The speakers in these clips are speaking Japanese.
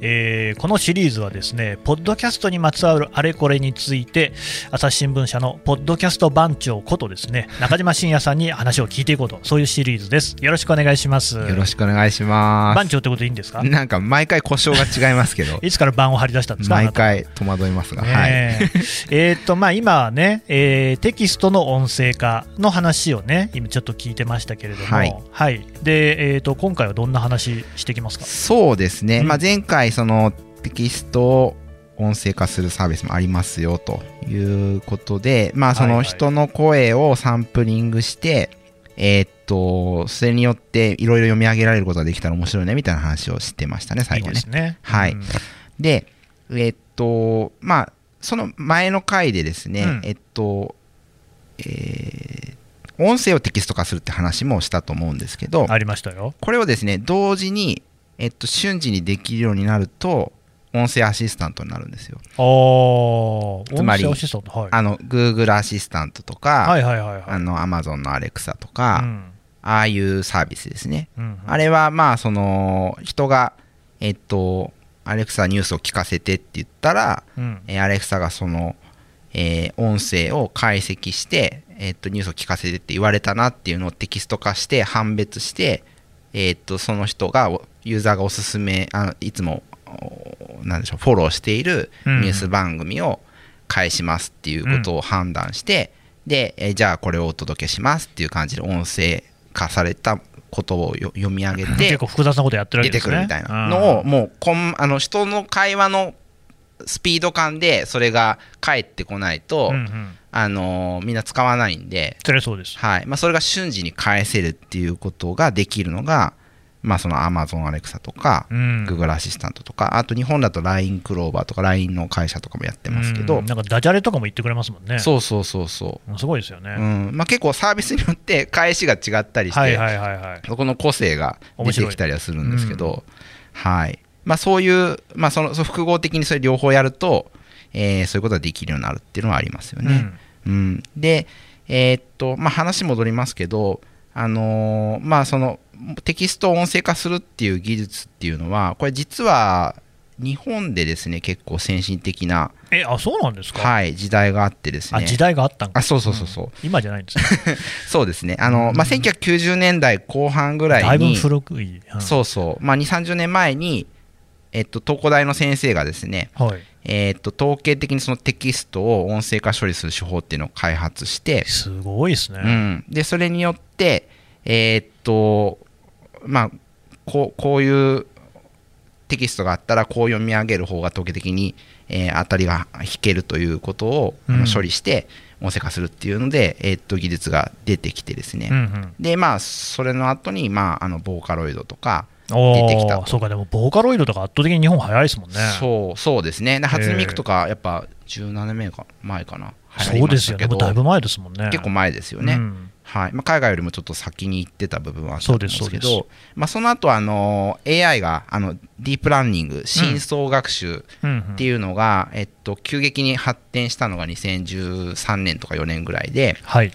えーこのシリーズはですねポッドキャストにまつわるあれこれについて朝日新聞社のポッドキャスト番長ことですね 中島信也さんに話を聞いていこうとそういうシリーズです。よろしくお願いします。よろしくお願いしま番長ってことでいいんですか？す。なんか毎回故障が違いますけど、いつから番を張り出したんですか？毎回戸惑いますが、ねはい。え えーっとまあ今はね、えーテキストの音声化の話をね今ちょっと聞いてましたけれども、はい。でえーっと今回はどんな話してきますか？そうですね、うん。まあ、前回、そのテキストを音声化するサービスもありますよということで、まあ、その人の声をサンプリングして、えーっと、それによっていろいろ読み上げられることができたら面白いねみたいな話をしてましたね、最後ねいいです。ね。はいうんで、えーっと、まあ、その前の回でですね、うんえっと、えー音声をテキスト化するって話もしたと思うんですけど、ありましたよ。これをですね、同時に、えっと、瞬時にできるようになると、音声アシスタントになるんですよ。おつまりはいあの、Google アシスタントとか、はいはいはいはい。あの、Amazon の Alexa とか、うんああいうサービスですね。うんうんあれは、まあ、その、人が、えっと、Alexa ニュースを聞かせてって言ったら、うんえー、アレクサがその、えー音声を解析して、えーっとニュースを聞かせてって言われたなっていうのをテキスト化して判別して、えーっとその人がおユーザーがおすすめあいつもおなんでしょうフォローしているうんニュース番組を返しますっていうことを判断して、で、えーじゃあこれをお届けしますっていう感じで音声化されたことをよ読み上げて結構複雑なことやってるわけ出ですね。てくるみたいなのを、もうこんあの人の会話のスピード感でそれが返ってこないと、うんうん。あのみんな使わないんで、それはそうです。はい。まあ、それが瞬時に返せるっていうことができるのが、まあ、その Amazon Alexa とか、うん。Google アシスタントとかあと日本だと LINE クローバーとか LINE の会社とかもやってますけど、うん。なんかダジャレとかも言ってくれますもんね。そうそうそうそう。んすごいですよね。う、うん。まあ、結構サービスによって返しが違ったりして、はいはいはいはい。そこの個性が出てきたりはするんですけど、はいまあ、そういう、まあ、その複合的にそれ両方やると、えーそういうことができるようになるっていうのはありますよね。うんうんで、えーっとまあ、話戻りますけど、あのーまあ、そのテキストを音声化するっていう技術っていうのは、これ実は日本でですね結構先進的な、え、あ、そうなんですか？はい、時代があってですね。あ、時代があったんか。あそうそうそうそう、ん今じゃないんですね。そうですねあの、まあ、1990年代後半ぐらだいぶいに古くい。うんそうそう、まあ、2、30年前に、えっと、東工大の先生がですね、はい。えっと、統計的にそのテキストを音声化処理する手法っていうのを開発して、すごいですね。うん、で、それによって、えっと、まあ、こうこういうテキストがあったら、こう読み上げる方が統計的に、えー当たりが引けるということを、処理して、音声化するっていうので、えっと、技術が出てきてですね、うんうん。で、まあ、それの後に、まあ、あの、ボーカロイドとか、お出てきた。そうか、でもボーカロイドとか圧倒的に日本早いですもんね。そうそうですね、で初音ミクとか、やっぱ17年か前かな、そうですよね。もうだいぶ前ですもんね。結構前ですよね、うん。はい。まあ、海外よりもちょっと先に行ってた部分はあったんですすけど、まあ、その後あの AI があのディープラーニング、深層学習っていうのが、えっと、急激に発展したのが2013年とか4年ぐらいで、はい。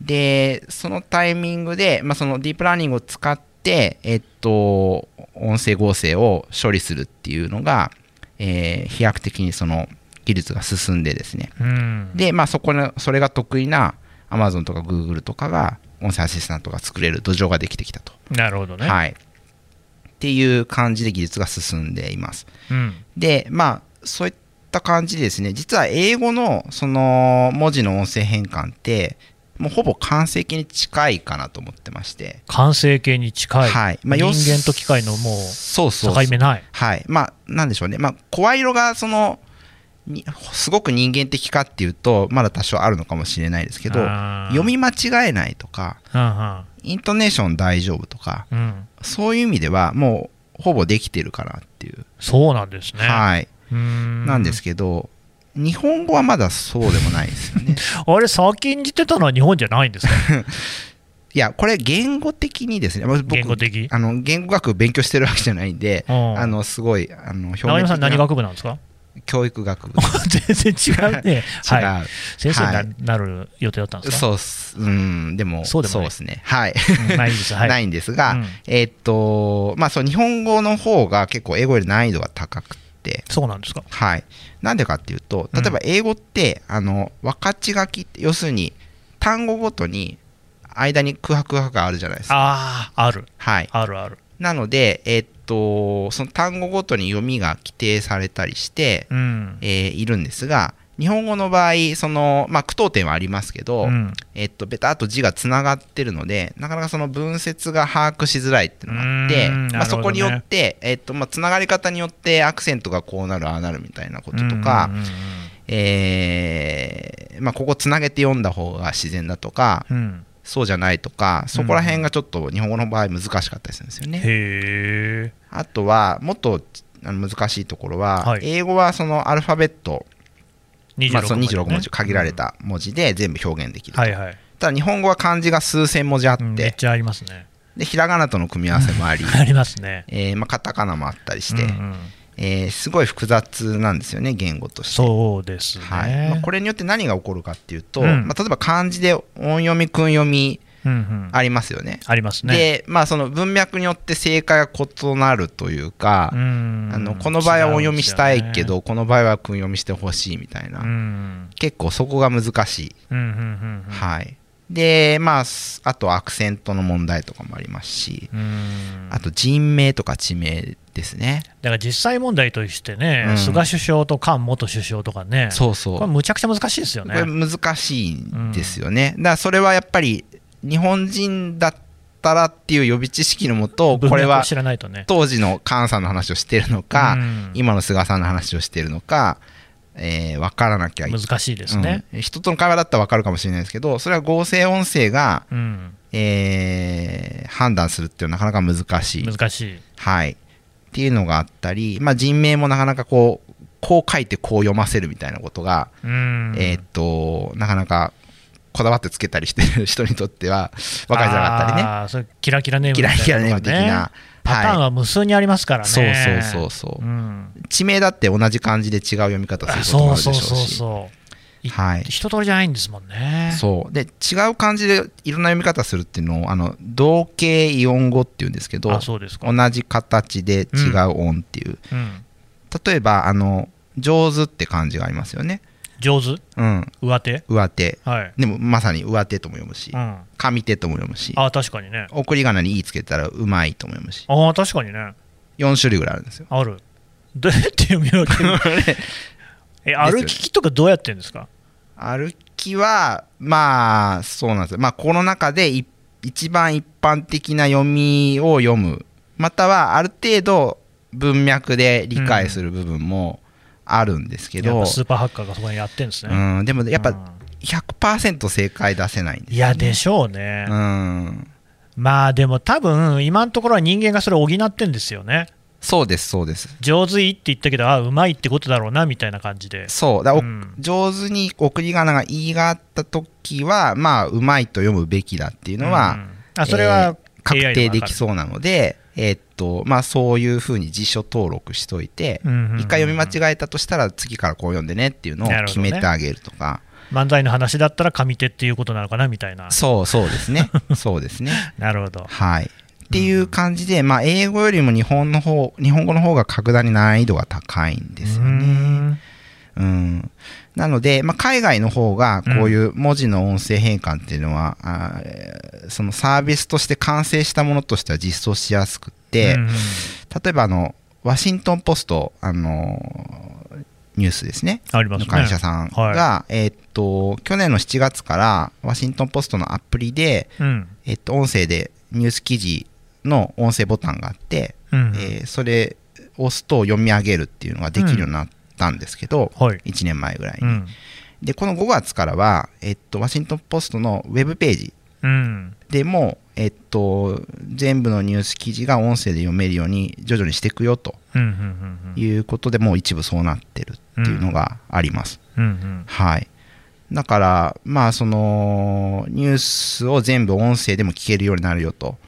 でそのタイミングで、まあ、そのディープラーニングを使って、えっと、音声合成を処理するっていうのが、えー飛躍的にその技術が進んでですねうん。で、まあ、そこのそれが得意な Amazon とか Google とかが音声アシスタントが作れる土壌ができてきたと、なるほどね。はい、っていう感じで技術が進んでいますうん。でまあそういった感じでですね実は英語のその文字の音声変換ってもうほぼ完成形に近いかなと思ってまして、完成形に近い。はい。まあ、人間と機械のもうそうそうそう。境目ない。はい。まあなんでしょうね。まあ声色がそのにすごく人間的かっていうとまだ多少あるのかもしれないですけど読み間違えないとかうんイントネーション大丈夫とかうん。うん。そういう意味ではもうほぼできてるかなっていう、そうなんですね。はい、なんですけど日本語はまだそうでもないですよね。あれ、先んじてたのは日本じゃないんですか？いやこれ言語的にですね。まあ僕言語的？あの言語学勉強してるわけじゃないんで、うん。あのすごいあの表面さん、何な学部なんですか？教育学部。全然違うね。違う、はい。先生にな,、はい。なる予定だったんですか？そうっす。うんでもそうですね。はい、うんまあいいです。はい。ないんですが、うん。えーっとまあそう日本語の方が結構英語より難易度が高くてそうなんですか。はいなんでかっていうと例えば英語って、あの分かち書きって要するに単語ごとに間に空白空白があるじゃないですかああ、ある。はいあるある。なのでえーっとその単語ごとに読みが規定されたりして、うん。えーいるんですが日本語の場合その、まあ、句読点はありますけど、うん。えっと、ベタっと字がつながってるのでなかなかその分節が把握しづらいっていうのがあって、うーんまあ、そこによって、えっとまあ、つながり方によってアクセントがこうなるああなるみたいなこととか、うんうんえーまあ、ここつなげて読んだ方が自然だとかうんうん。そうじゃないとかそこら辺がちょっと日本語の場合難しかったりするんですよね。へえ。あとはもっとあの難しいところは、はい。英語はそのアルファベット26まあ、その文字ね26文字限られた文字で全部表現できる、はいはい。ただ日本語は漢字が数千文字あって、うんめっちゃありますね。でひらがなとの組み合わせもあり、ありますね。えーまあ、カタカナもあったりして、うんうんえーすごい複雑なんですよね言語として。そうですね。はいまあ、これによって何が起こるかっていうと、うんまあ、例えば漢字で音読み訓読みありますよね。ありますね。で、まあ、その文脈によって正解が異なるというか、うんあのこの場合は音読みしたいけど、この場合は訓読みしてほしいみたいな、結構そこが難しいうんうんうんうんはい。で、まあ、すあとアクセントの問題とかもありますし、うんあと人名とか地名ですね。だから実際問題としてね、うん菅首相と菅元首相とかね、そうそう。これむちゃくちゃ難しいですよこれね。難しいんですよね。だからそれはやっぱり日本人だったらっていう予備知識のもと、これは。当時の菅さんの話をしてるのか、うん今の菅さんの話をしてるのか、えー分からなきゃいけない。難しいですね。うん人との会話だったら分かるかもしれないですけど、それは合成音声が、うん、えー判断するっていうのはなかなか難しい。難しい。はい。っていうのがあったり、まあ、人名もなかなかこう、こう書いてこう読ませるみたいなことが、うんえーっと、なかなかこだわってつけたりしてる人にとっては分かりづらかったりね。あーそれキラキラネームキラキラネーム的な。パターンはは無数にありますからね。そうそうそうそううんい。地名だって同じ漢字で違う読み方することもあるでしょうし。そうそうそう。いはい一通りじゃないんですもんね。そうで違う漢字でいろんな読み方するっていうのをあの同型イオン語っていうんですけどあ、そうですか。同じ形で違う音っていう、うん。例えばあの上手って漢字がありますよね上手？うん。上手？上手。はい。でもまさに上手とも読むしうん。上手とも読むし。あ、確かにね。送り仮名に「い」つけたらうまいとも読むし。ああ、確かにね。4種類ぐらいあるんですよ。ある？どうやって読み分ける え、歩ききとかどうやってんですか？歩きはまあそうなんですよ。まあこの中でい一番一般的な読みを読む。またはある程度文脈で理解する部分もあるんですけど、やっぱスーパーハッカーがそこにやってんですね。うん、でもやっぱうん100%正解出せないんですいや、でしょうね。うんまあでも多分、今のところは人間がそれを補ってんですよね。そうですそうです上手いいって言ったけど、あうまいってことだろうなみたいな感じで。そうだ、おうん上手に送り仮名が言いがあった時はまあうまいと読むべきだっていうのは、うんあそれは、確 AI 定できう。そうなので、えーっとまあ、そういうふうに辞書登録しといて、うんうんうん一回読み間違えたとしたら次からこう読んでねっていうのを決めてあげるとか、漫才の話だったら上手っていうことなのかなみたいな。そうそうですね。そうですね。なるほど。はい。っていう感じで、まあ、英語よりも日本の方日本語の方が格段に難易度が高いんですようね。ん。うん、なので、まあ、海外の方がこういう文字の音声変換っていうのは、あーそのサービスとして完成したものとしては実装しやすくって、うんうん。例えばあのワシントン・ポスト、あのニュースですね。ありますね。の会社さんが、はえーっと去年の7月からワシントン・ポストのアプリで、うん。えっと音声でニュース記事の音声ボタンがあって、うん。えーそれを押すと読み上げるっていうのができるようになったんですけど、はい。1年前ぐらいに、うん。でこの5月からは、えっと、ワシントン・ポストのウェブページうん。でも、えっと、全部のニュース記事が音声で読めるように徐々にしていくよとうんうんうんうんいうことでもう一部そうなってるっていうのがあります。うんうんはい。だから、まあ、その、ニュースを全部音声でも聞けるようになるよと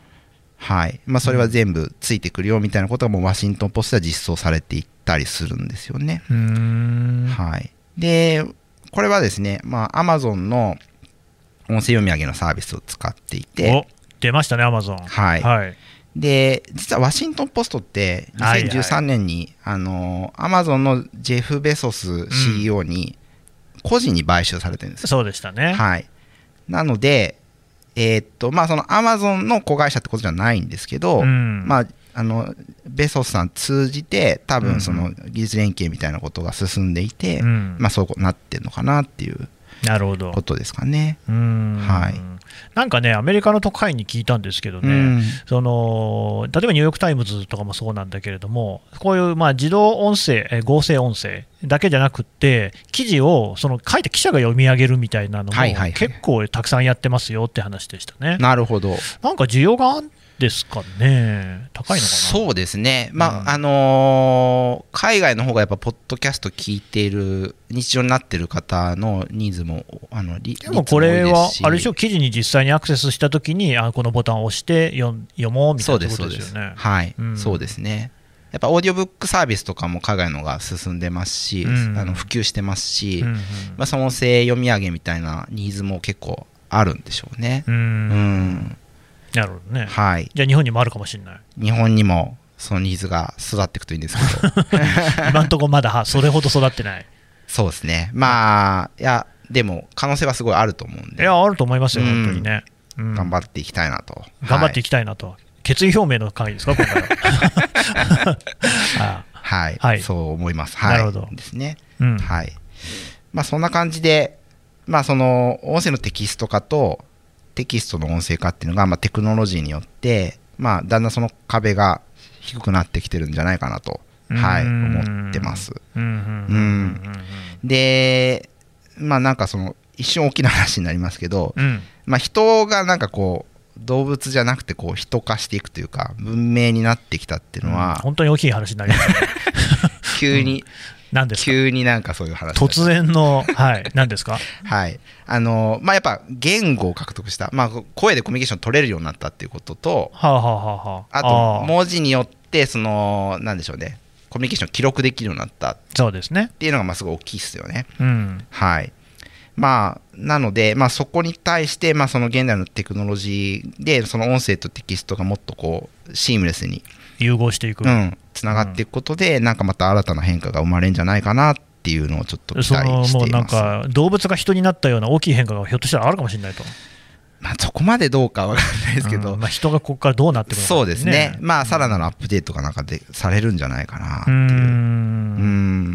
はいまあ、それは全部ついてくるよみたいなことがもうワシントン・ポストでは実装されていったりするんですよね。はい、でこれはですね、まあ、Amazon の音声読み上げのサービスを使っていて、お出ましたね、アマゾン。はいはい。で実はワシントン・ポストってはいはい2013年に、あの Amazon のジェフ・ベソス CEO に個人に買収されてるんですよ。そうでしたね。はい、なので、えーっとまあ、その Amazon の子会社ってことじゃないんですけど、うん。まあ、あのベソスさん通じて多分その技術連携みたいなことが進んでいて、うん。まあ、そうなってるのかなっていうなるほどこ。とですかね。はいなんかね、アメリカの特派員に聞いたんですけどね、うんその例えばニューヨーク・タイムズとかもそうなんだけれども、こういうまあ自動音声、え合成音声だけじゃなくって、記事をその書いて記者が読み上げるみたいなのも、結構たくさんやってますよって話でしたね。なるほどなんか需要があるんですかね、高いのかな？そうですね、まあうん。あのー海外の方がやっぱポッドキャスト聞いている日常になってる方のニーズもあのりでもこれはあれでしょ、記事に実際にアクセスしたときに、あこのボタンを押して読ん読もうみたいうなそですそうですことです。よね。はい、うん。そうですね。やっぱオーディオブックサービスとかも海外のが進んでますし、うん。あの普及してますし、うんうん。まあ、その音声読み上げみたいなニーズも結構あるんでしょうね。うーうんんなるほどね。はい。じゃあ日本にもあるかもしれない。日本にもそのニーズが育っていくといいんですけど。今んとこまだはそれほど育ってない。そうですね。まあいやでも可能性はすごいあると思うんで。いや、あると思いますよ、うん。本当にね。うん。頑張っていきたいなと、頑張っていききたいなと。決意表明の会ですか、今回は。あ。はい、はい。そう思います。はい。なるほど。ですね。うん。はい。まあそんな感じでまあその音声のテキスト化とテキストの音声化っていうのが、まあ、テクノロジーによってまあだんだんその壁が低くなってきてるんじゃないかなとはいうん思ってます。うんでまあなんかその一瞬大きな話になりますけど、うん。うん。まあ、人がなんかこう動物じゃなくてこう人化していくというか文明になってきたっていうのうん。は本当に大きい話になりますね。急に、何ですか？急になんかそういう話突然の、はい、何ですか？はい。あのまあやっぱ言語を獲得した、まあ、声でコミュニケーション取れるようになったっていうこととはあはあはあはあ。あと文字によってそのなんでしょうね。コミュニケーションを記録できるようになった。っそうですね。ていうのがまあすごい大きいですよね。うん。はい。まあなので、まあ、そこに対して、まあ、その現代のテクノロジーでその音声とテキストがもっとこうシームレスに融合していく。うん、つながっていくことで、なんかまた新たな変化が生まれるんじゃないかなっていうのをちょっと期そ待のもうなんしています。か動物が人になったような大きい変化がひょっとしたらあるかもしれないと。まあ、そこまでどうかわかんないですけど、うん。まあ、人がここからどうなってくるのか、そうですね、まあ、さらなるアップデートがなんかでされるんじゃないかなってう。いう。ん。う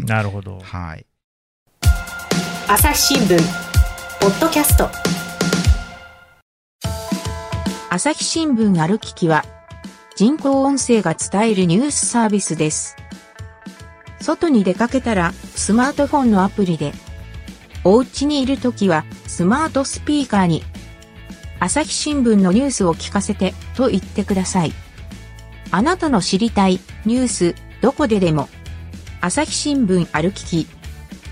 ん。なるほど。はい、朝日新聞。ポッドキャスト。朝日新聞ある聞きは、人工音声が伝えるニュースサービスです。外に出かけたら、スマートフォンのアプリで、お家にいるときは、スマートスピーカーに、朝日新聞のニュースを聞かせて、と言ってください。あなたの知りたい、ニュース、どこででも、朝日新聞ある聞き。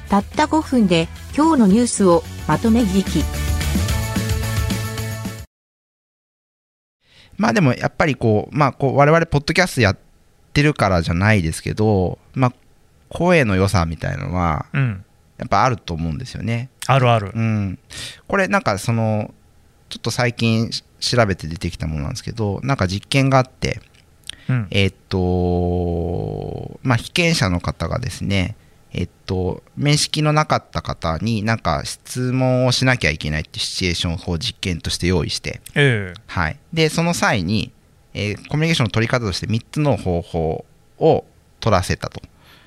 たった5分で、今日のニュースをまとめ聞き。まあでもやっぱりこう、まあ、こう我々、ポッドキャストやってるからじゃないですけど、まあ、声の良さみたいなのは、うん。やっぱあると思うんですよね。あるある。うん、これなんかそのちょっと最近し調べて出てきたものなんですけどなんか実験があってうん。えっとまあ被験者の方がですねえっと面識のなかった方になんか質問をしなきゃいけないっていうシチュエーションを実験として用意してえはい。でその際に、えーコミュニケーションの取り方として3つの方法を取らせたと。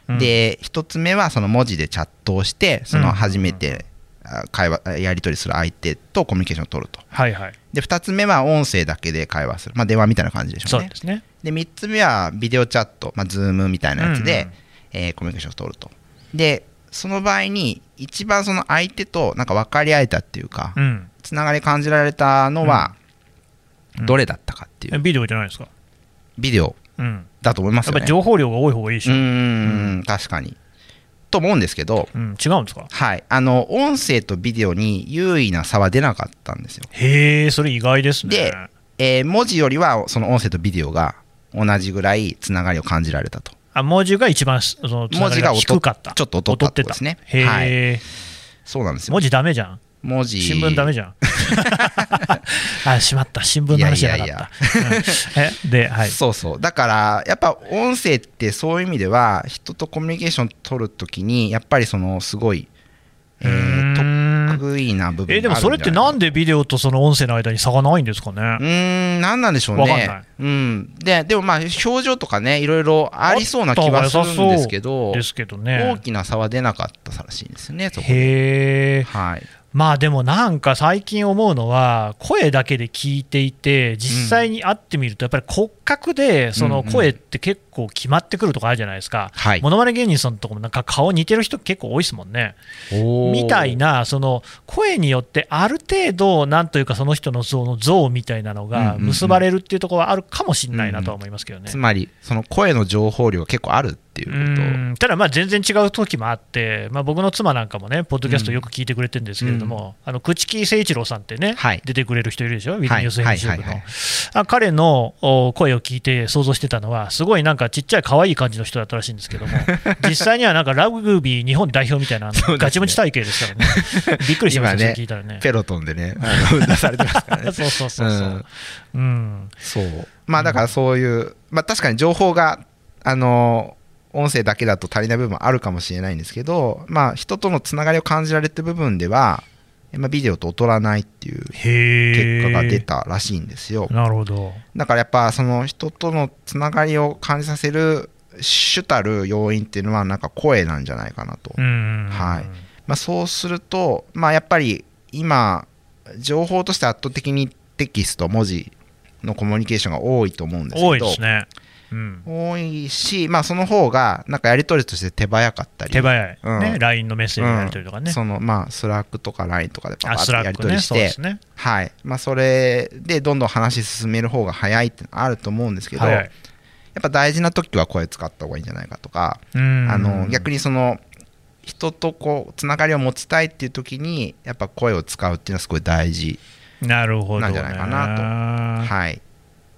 えうん。で一つ目はその文字でチャットをしてそのうん初めてあ会話やり取りする相手とコミュニケーションを取ると。はいはい。で二つ目は音声だけで会話する、まあ、電話みたいな感じでしょううですね。で三つ目はビデオチャット、まあ、ズームみたいなやつで、うんうん。えーコミュニケーションを取るとでその場合に一番その相手となんか分かり合えたっていうかうん。つながり感じられたのはうんどれだったかっていうえビデオじゃないですか？ビデオうん。だと思いますよねやっぱり情報量が多い方がいいし。ううん。確かにと思うんですけど違うんですか？はい、あの音声とビデオに優位な差は出なかったんですよ。へえ、それ意外ですね。でえー文字よりはその音声とビデオが同じぐらいつながりを感じられたとあ文字が一番そのつなが低かった。ちょっと劣ってことですねへえ、そうなんですよ文字ダメじゃん。文字新聞ダメじゃん。あ、しまった。新聞の話じゃなかった。で、はい。そうそうだからやっぱ音声ってそういう意味では人とコミュニケーション取るときにやっぱりそのすごい、えうーー、ん得意な部分えでもそれってなんでビデオとその音声の間に差がないんですかね？うーん、なんなんでしょうねわかんない。うん。で、でもまあ、表情とかね、いろいろありそうな気はするんですけど、ですけど大ね。きな差は出なかったらしいんですよね、そこで。へえ。はい。まあでもなんか最近思うのは声だけで聞いていて実際に会ってみるとやっぱり骨格でその声って結構決まってくるとこあるじゃないですか。はいモノマネ芸人さんとかもなんか顔似てる人結構多いですもんね。みたいなその声によってある程度なんというかその人のその像みたいなのが結ばれるっていうところはあるかもしれないなとは思いますけどね。つまり、その声の情報量が結構あるっていうこと。うん。ただ、まあ全然違う時もあって、まあ、僕の妻なんかもね、ポッドキャストよく聞いてくれてるんですけれども、あの朽木誠一郎さんってね、はい。出てくれる人いるでしょ、ウィルニュースはい。編集部の彼のお声を聞いて想像してたのは、すごいなんかちっちゃい可愛い感じの人だったらしいんですけども、実際にはなんかラグビー日本代表みたいな、ガチムチ体型ですからね、びっくりしました、今ね聞いたらね。ペロトンでね、出されてますからね。そうそうそうそう。うん。うん。そう。まあだからそういう、まあ確かに情報が、あの、音声だけだと足りない部分もあるかもしれないんですけど、まあ人とのつながりを感じられてる部分では、まあ、ビデオと劣らないっていうへ結果が出え。たらしいんですよ。なるほど。だだからやっぱその人とのつながりを感じさせる主たる要因っていうのはなんか声なんじゃないかなと。うんはいまあ、そうすると、まあ、やっぱり今情報として圧倒的にテキスト文字のコミュニケーションが多いと思うんですけど多いし、まあ、その方がなんかやり取りとして手早かったり。手早い、うん。ね、LINE のメッセージのやり取りとかね、そのまあスラックとか LINE とかでパパあッとやり取りして、はい。まあ、それでどんどん話進める方が早いってのあると思うんですけど、やっぱ大事な時は声使った方がいいんじゃないかとか、うん。あの逆にその人とこうつながりを持ちたいっていう時にやっぱ声を使うっていうのはすごい大事、なるほど、ね、なんじゃないかなと。はい、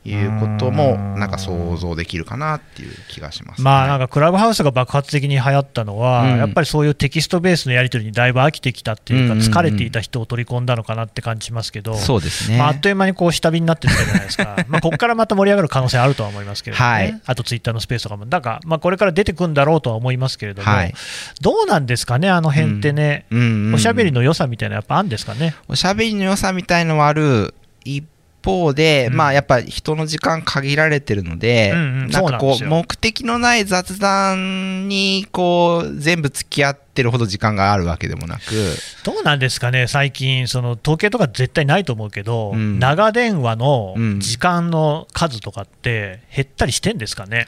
いうこともなんか想像できるかなっていう気がします、まあなんかかクラブハウスが爆発的に流行ったのは、うん。やっぱりそういうテキストベースのやり取りにだいぶ飽きてきたっていうか、疲れていた人を取り込んだのかなって感じしますけど、そうですね、まあ、あっという間にこう下火になってるじゃないですか、まあここからまた盛り上がる可能性あるとは思いますけれども、ね。はい。あとツイッターのスペースとかも、なんか、まあ、これから出てくるんだろうとは思いますけれども、はい。どうなんですかね、あの辺ってね、うん。うん。うん。おしゃべりの良さみたいな、やっぱあるんですかね。おしゃべりの良さみたいのはある。一方で、うん。まあやっぱ人の時間限られてるので、うんうん。なんかこう目的のない雑談にこう全部付き合ってるほど時間があるわけでもなく、どうなんですかね、最近、その統計とか絶対ないと思うけど、うん。長電話のうん。時間の数とかって減ったりしてんですかね、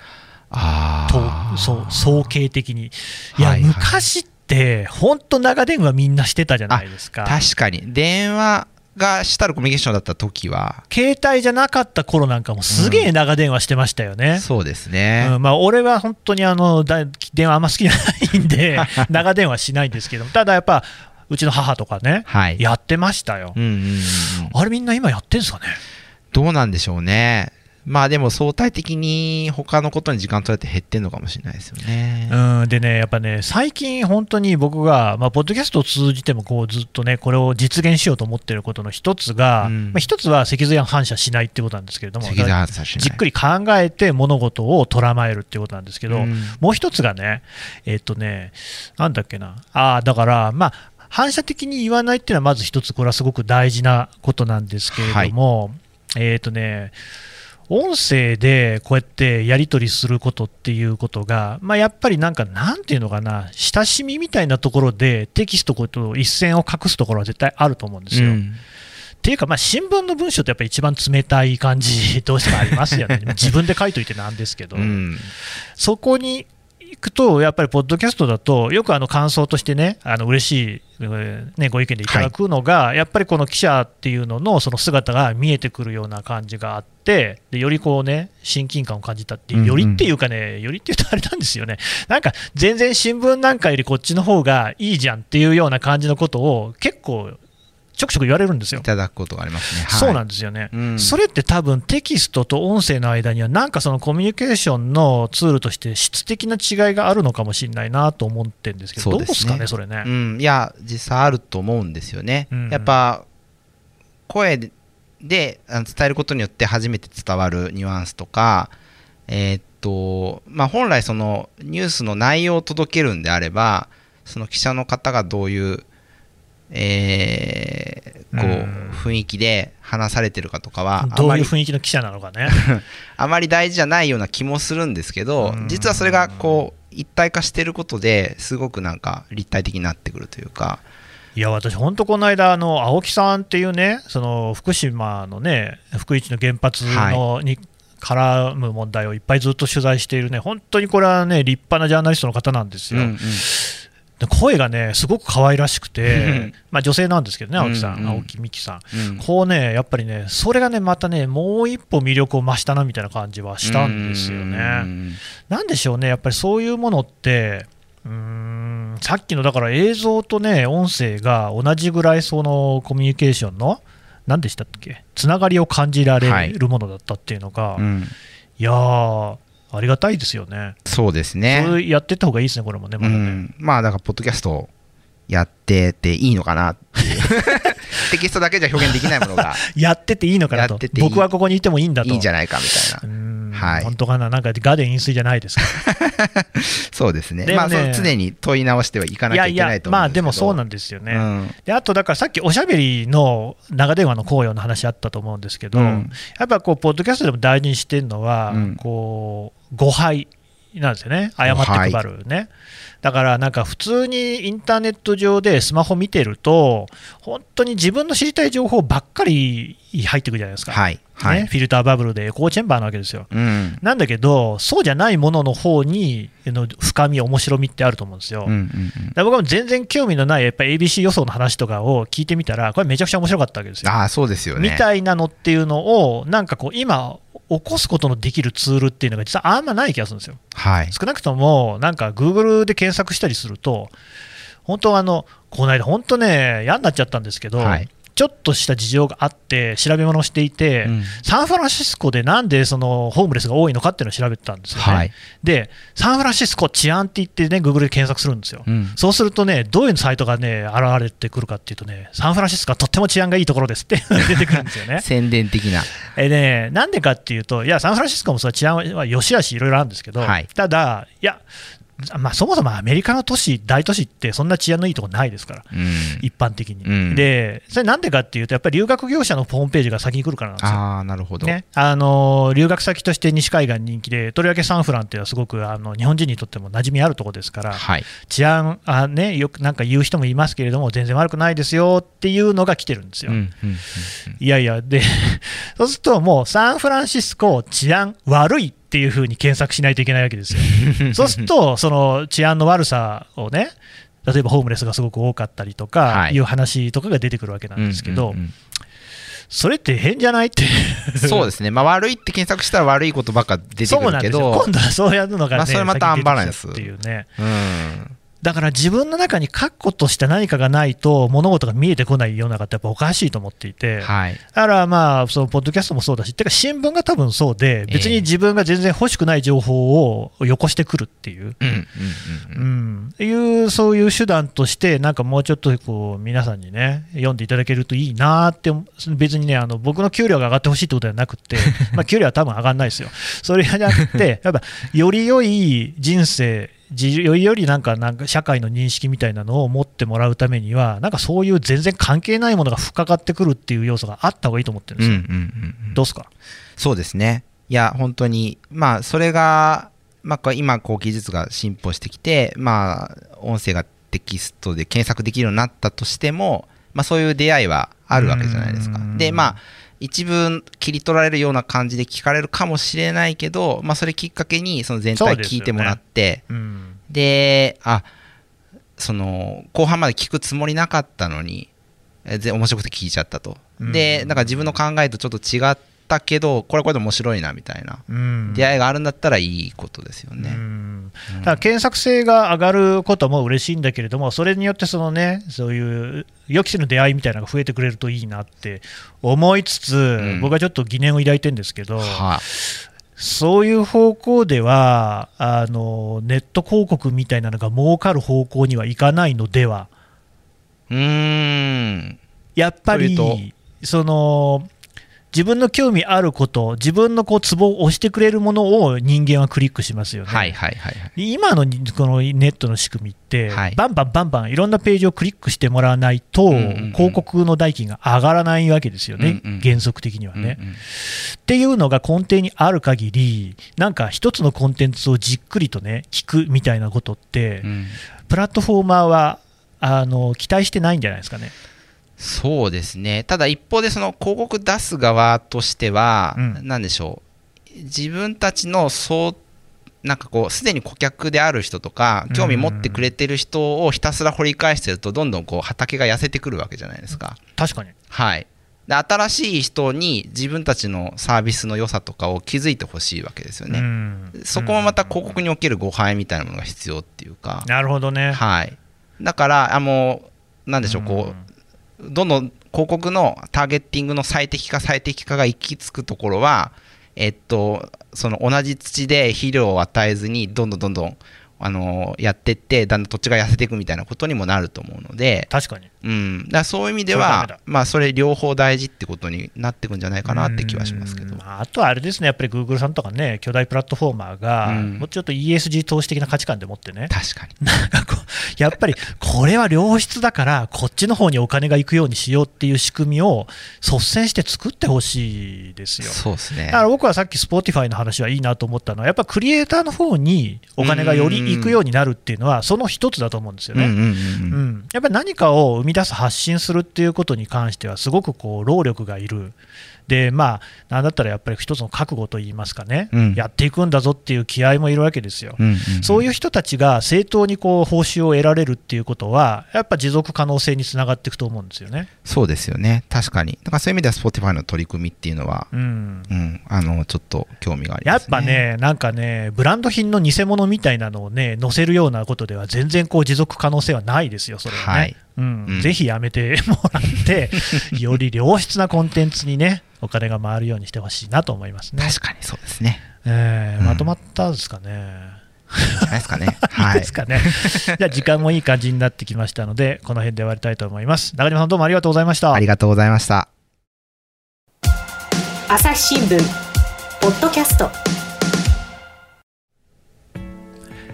あとそう総計的に。いや、はいはい。昔って、本当、長電話みんなしてたじゃないですか。確かに。電話が主たるコミュニケーションだった時は、携帯じゃなかった頃なんかもすげえ長電話してましたよね。そうですね、うん。まあ、俺は本当にあのだ電話あんま好きじゃないんで、長電話しないんですけど、ただやっぱ、うちの母とかね、はい。やってましたよ。うんうんうんうん。あれみんな今やってんすかね？どうなんでしょうねまあでも相対的に他のことに時間取られて減ってんのかもしれないですよね、うん、でね、やっぱね、最近本当に僕が、まあ、ポッドキャストを通じてもこうずっとね、これを実現しようと思ってることの一つが、うん。まあ、一つは脊髄反射しないってことなんですけれども、脊髄反射しない。じっくり考えて物事を捉まえるっていうことなんですけど、うん。もう一つがね、えっとね、なんだっけな、ああ、だから、まあ、反射的に言わないっていうのはまず一つ、これはすごく大事なことなんですけれども、えっとね、音声でこうやってやり取りすることっていうことが、まあ、やっぱりなんか、なんていうのかな、親しみみたいなところでテキストと一線を画すところは絶対あると思うんですよ。うんっていうか、まあ、新聞の文章ってやっぱり一番冷たい感じ、どうしてもありますよね。自分で書いといてなんですけど、うんそこに行くと、やっぱりポッドキャストだと、よくあの感想としてね、あの嬉しい、えーね、ご意見でいただくのが、やっぱりこの記者っていうののその姿が見えてくるような感じがあって、でよりこうね、親近感を感じたっていう、うんうん。よりっていうかね、よりっていうとあれなんですよね、なんか全然新聞なんかよりこっちの方がいいじゃんっていうような感じのことを、結構、ちょくちょく言われるんですよい。ただくことがありますね。はいそうなんですよね、うんそれって多分テキストと音声の間には、なんかそのコミュニケーションのツールとして質的な違いがあるのかもしれないなと思ってるんですけど、そうねどうですかね、それね。うん、いや、実際あると思うんですよね。うんやっぱ、声で伝えることによって初めて伝わるニュアンスとか、えーっと、まあ、本来そのニュースの内容を届けるんであれば、その記者の方がどういう、えーこう雰囲気で話されてるかとかは、あどういう雰囲気の記者なのかね。あまり大事じゃないような気もするんですけどうん。実はそれがこう一体化してることですごくなんか立体的になってくるというか。いや、私、本当、この間、あの青木さんっていうね、その福島のね、福井市の原発の、に絡む問題をいっぱいずっと取材しているね、本当にこれはね、立派なジャーナリストの方なんですよ。うんうんで声がね、すごく可愛らしくうてん、まあ女性なんですけどね、青木さん、青木美希さん。うん。こうね、やっぱりね、それがね、またね、もう一歩魅力を増したなみたいな感じはしたんですようね。ん。なんでしょうね、やっぱりそういうものって、うーんさっきのだから映像とね、音声が同じぐらいそのコミュニケーションの、何でしたっけ、つながりを感じられるものだったっていうのが、い、うん。やー、ありがたいですよね。そうですそねれやってった方がいいですね、これもね、まうだね。ん。まあだからポッドキャストやってていいのかなっていう。テキストだけじゃ表現できないものが やってていいのかなと。僕はここにいてもいいんだと。いいんじゃないかみたいうーん。はい。本当かな、なんかガーデン飲水じゃないですか。な そうですね。ねまあそう常に問い直してはいかないきゃいけないと思まあうんですけど。でもそうなんですよね。うん。であと、だからさっきおしゃべりの長電話の紅葉の話あったと思うんですけど、うん。やっぱこう、ポッドキャストでも大事にしてるのは、うん。こう誤配なんですよね、誤って配るね。だからなんか普通にインターネット上でスマホ見てると、本当に自分の知りたい情報ばっかり入ってくるじゃないですか、はい。はい。ね、フィルターバブルでエコーチェンバーなわけですよ。うん。なんだけど、そうじゃないものの方にあの深み、面白みってあると思うんですよ。うんうんうん。だ僕は全然興味のないやっぱり ABC 予想の話とかを聞いてみたら、これめちゃくちゃ面白かったわけですよ。ああそうですよね。みたいなのっていうのを、なんかこう、今、起こすことのできるツールっていうのが実はあんまない気がするんですよ。はい少なくとも、なんか Google で検索したりすると、本当あの、この間、本当ね、嫌になっちゃったんですけど、はいちょっとした事情があって、調べ物をしていて、うんサンフランシスコでなんでそのホームレスが多いのかっていうのを調べてたんですよね。はいで、サンフランシスコ治安って言ってね、Google で検索するんですよ。うんそうするとね、どういうサイトがね、現れてくるかっていうとね、サンフランシスコはとっても治安がいいところですって 出てくるんですよね。宣伝的なえね、なんでかっていうと、いや、サンフランシスコもそ治安は良し悪しいろいろあるんですけど、はいただ、いや、まあ、そもそもアメリカの都市、大都市ってそんな治安のいいとこないですから。うん。一般的に、うん。で、それなんでかっていうと、やっぱり留学業者のホームページが先に来るからなんですよ。ああなるほど。ね、あの留学先として西海岸人気で、とりわけサンフランっていうのはすごくあの日本人にとっても馴染みあるところですから、はい。治安あ、ね、よくなんか言う人もいますけれども、全然悪くないですよっていうのが来てるんですよ。いやいや、で、そうするともうサンフランシスコ治安悪いっていうふうに検索しないといけないわけですよ。そうすると、その治安の悪さをね、例えばホームレスがすごく多かったりとかはいいう話とかが出てくるわけなんですけど、それって変じゃないって。そうですね、まあ、悪いって検索したら悪いことばっか出てくそうなんですよ。るけど、今度はそうやるのがね、まあそれまたアンバランスっていうね。うん、だから自分の中に確固とした何かがないと物事が見えてこない世の中ってやっぱおかしいと思っていて、はい、だからまあ、そのポッドキャストもそうだし、てか新聞が多分そうで、別に自分が全然欲しくない情報をよこしてくるっていう。いうそういう手段として、なんかもうちょっとこう皆さんにね、読んでいただけるといいなって、別にね、あの僕の給料が上がってほしいってことではなくて、まあ給料は多分上がらないですよ、それじゃなくて、やっぱより良い人生、じよりよりなんかなんか社会の認識みたいなのを持ってもらうためには、なんかそういう全然関係ないものが深かってくるっていう要素があった方がいいと思ってるんですよ。うんうんうんうんどうですか？そうですね。いや、本当に、まあ、それが、まあ今、こう、技術が進歩してきて、まあ、音声がテキストで検索できるようになったとしても、まあ、そういう出会いはあるわけじゃないですかう。んで、まあ、一部切り取られるような感じで聞かれるかもしれないけど、まあ、それきっかけに、その全体聞いてもらって、うん。であその後半まで聞くつもりなかったのにえぜ面白くて聞いちゃったと。うん。でだから自分の考えとちょっと違っったけどこれはこれで面白いなみたいなうん。出会いがあるんだったらいいことですよね。うん。だから検索性が上がることも嬉しいんだけれども、それによってその、ね、そういう予期せぬ出会いみたいなのが増えてくれるといいなって思いつつ、ん。僕はちょっと疑念を抱いてるんですけど、はそういう方向ではあの、ネット広告みたいなのが儲かる方向にはいかないのでは、うーん。やっぱりその自分の興味あること、自分のこうツボを押してくれるものを人間はクリックしますよね。はいはいはいはい。今のこのネットの仕組みって、はい。バンバンバンバンいろんなページをクリックしてもらわないと、うんうんうん。広告の代金が上がらないわけですよね、うんうん原則的にはね、うんうん。っていうのが根底にある限り、なんか一つのコンテンツをじっくりとね、聞くみたいなことって、うん。プラットフォーマーはあの期待してないんじゃないですかね。そうですねただ一方でその広告出す側としては、うんなんでしょう自分たちのそうなんかこうすでに顧客である人とか興味持ってくれてる人をひたすら掘り返してるとどんどんこう畑が痩せてくるわけじゃないですか。確かにはいで新しい人に自分たちのサービスの良さとかを気づいてほしいわけですよね。うんそこもまた広告における誤配みたいなものが必要っていうか、なるほどね。はい、だからあもうなんでしょうこうどんどん広告のターゲッティングの最適化最適化が行き着くところは、えっと、その同じ土で肥料を与えずにどんどんどんどんあのやっていってだんだん土地が痩せていくみたいなことにもなると思うので、確かに。うん、だそういう意味ではまあ、それ両方大事ってことになっていくんじゃないかなって気はしますけど。ああとはあれですね、やっぱり Google さんとかね、巨大プラットフォーマーが、うん。もうちょっと ESG 投資的な価値観でもってね、確かに。なんかこうやっぱりこれは良質だから、こっちの方にお金が行くようにしようっていう仕組みを率先して作ってほしいですよ。そうですね。だから僕はさっき Spotify の話はいいなと思ったのは、やっぱクリエイターの方にお金がより行くようになるっていうのは、その一つだと思うんですよね。やっぱり何かを生み出す、発信するっていうことに関しては、すごくこう労力がいる、でまあ、なんだったらやっぱり一つの覚悟といいますかね、うん。やっていくんだぞっていう気合もいるわけですよ。うんうんそういう人たちが正当にこう報酬を得られるっていうことは、やっぱ持続可能性につながっていくと思うんですよね。そうですよね。確かに。だからそういう意味では Spotify の取り組みっていうのは、うん。うん、あのちょっと興味がありやっますね。ぱね、なんかね、ブランド品の偽物みたいなのをね、載せるようなことでは、全然こう持続可能性はないですよ、それはね。はいうんうんぜひやめてもらって、より良質なコンテンツにね、お金が回るようにしてほしいなと思いますね。確かにそうですねうんえーまとまったですかね。いいんいですかねはいですかね。じゃあ、時間もいい感じになってきましたので、この辺で終わりたいと思います。中島さん、どうもありがとうございました。ありがとうございました朝日新聞ポッドキャスト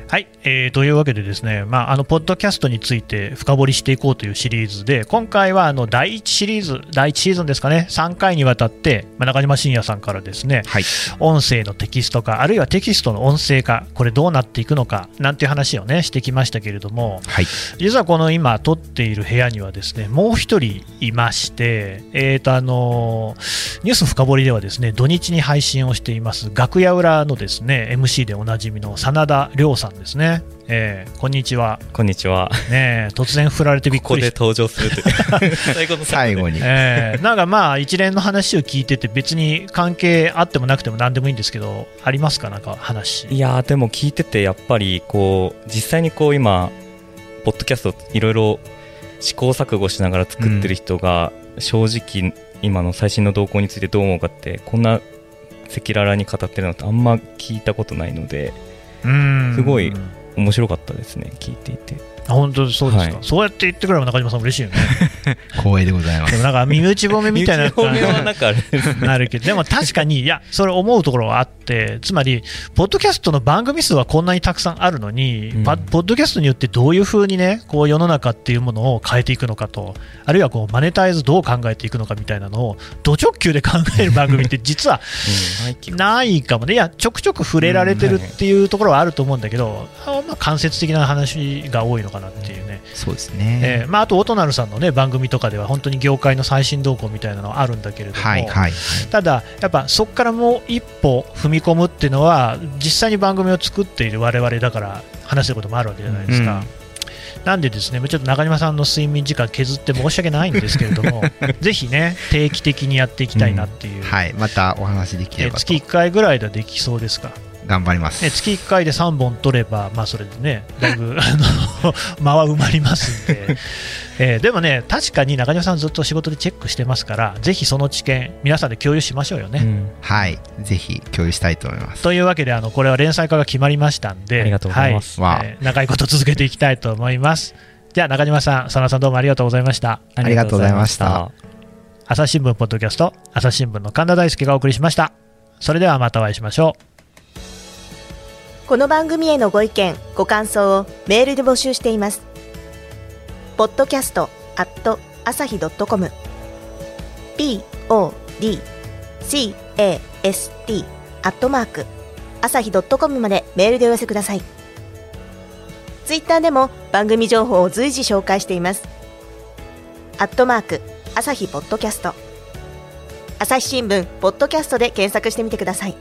はい、えーというわけでですね、まあ、あのポッドキャストについて深掘りしていこうというシリーズで今回はあの第1シリーズ第1シーズンですかね3回にわたって、まあ、中島信也さんからですねはい。音声のテキスト化あるいはテキストの音声化これどうなっていくのかなんていう話をねしてきましたけれどもはい。実はこの今撮っている部屋にはですねもう一人いまして、えーとあのニュース深掘りではですね土日に配信をしています楽屋裏のですね MC でおなじみの真田亮さんですね、えーこんにちは、こんにちは。ねえ、突然振られてびっここでくりした。登場するという。最後の最後に。えーなんかまあ一連の話を聞いてて別に関係あってもなくても何でもいいんですけどありますか？なんか話。いやーでも聞いててやっぱりこう実際にこう今ポッドキャストいろいろ試行錯誤しながら作ってる人が正直今の最新の動向についてどう思うかってこんな赤裸々に語ってるのってあんま聞いたことないのでうんすごい面白かったですね聞いていて。本当そうですか、はい。そうやって言ってくれば中島さん嬉しいよね。光栄でございまですもなんか身内褒めみたいな感じになる。けどでも確かにいやそれ思うところはあってつまりポッドキャストの番組数はこんなにたくさんあるのに、うん。パポッドキャストによってどういうふうにねこう世の中っていうものを変えていくのかとあるいはこうマネタイズどう考えていくのかみたいなのをド直球で考える番組って 実はうん。ないかもね、いや、ちょくちょく触れられてるっていうところはあると思うんだけど、あまあ、間接的な話が多いのかなっていうね、すそうですね、えーまあ、あと、オトナルさんの、ね、番組とかでは、本当に業界の最新動向みたいなのはあるんだけれども、はいはいただ、やっぱそこからもう一歩踏み込むっていうのは、実際に番組を作っている我々だから話してることもあるわけじゃないですか。なんでですね、ちょっと中島さんの睡眠時間削って申し訳ないんですけれども、ぜひね、定期的にやっていきたいなっていう、はい。またお話できれば月1回ぐらいではできそうですか？頑張ります、ね、月1回で3本取れば、まあ、それでね、だいぶ あの間は埋まりますんで、えーでもね、確かに中島さん、ずっと仕事でチェックしてますから、ぜひその知見、皆さんで共有しましょうよね。うんはいぜひ共有したいと思いますというわけで、あのこれは連載化が決まりましたんで、ありがとうございますはいえー長いこと続けていきたいと思います。じゃあ、中島さん、佐野さん、どうもありがとうございました。ありがとうございました朝日新聞ポッドキャスト、朝日新聞の神田大輔がお送りしました。それではまたお会いしましょう。この番組へのご意見ご感想をメールで募集しています。ポッドキャストアット朝日ドットコム。podcast アットマーク朝日ドットコムまでメールでお寄せください。ツイッターでも番組情報を随時紹介しています。アットマーク朝日ポッドキャスト。朝日新聞ポッドキャストで検索してみてください。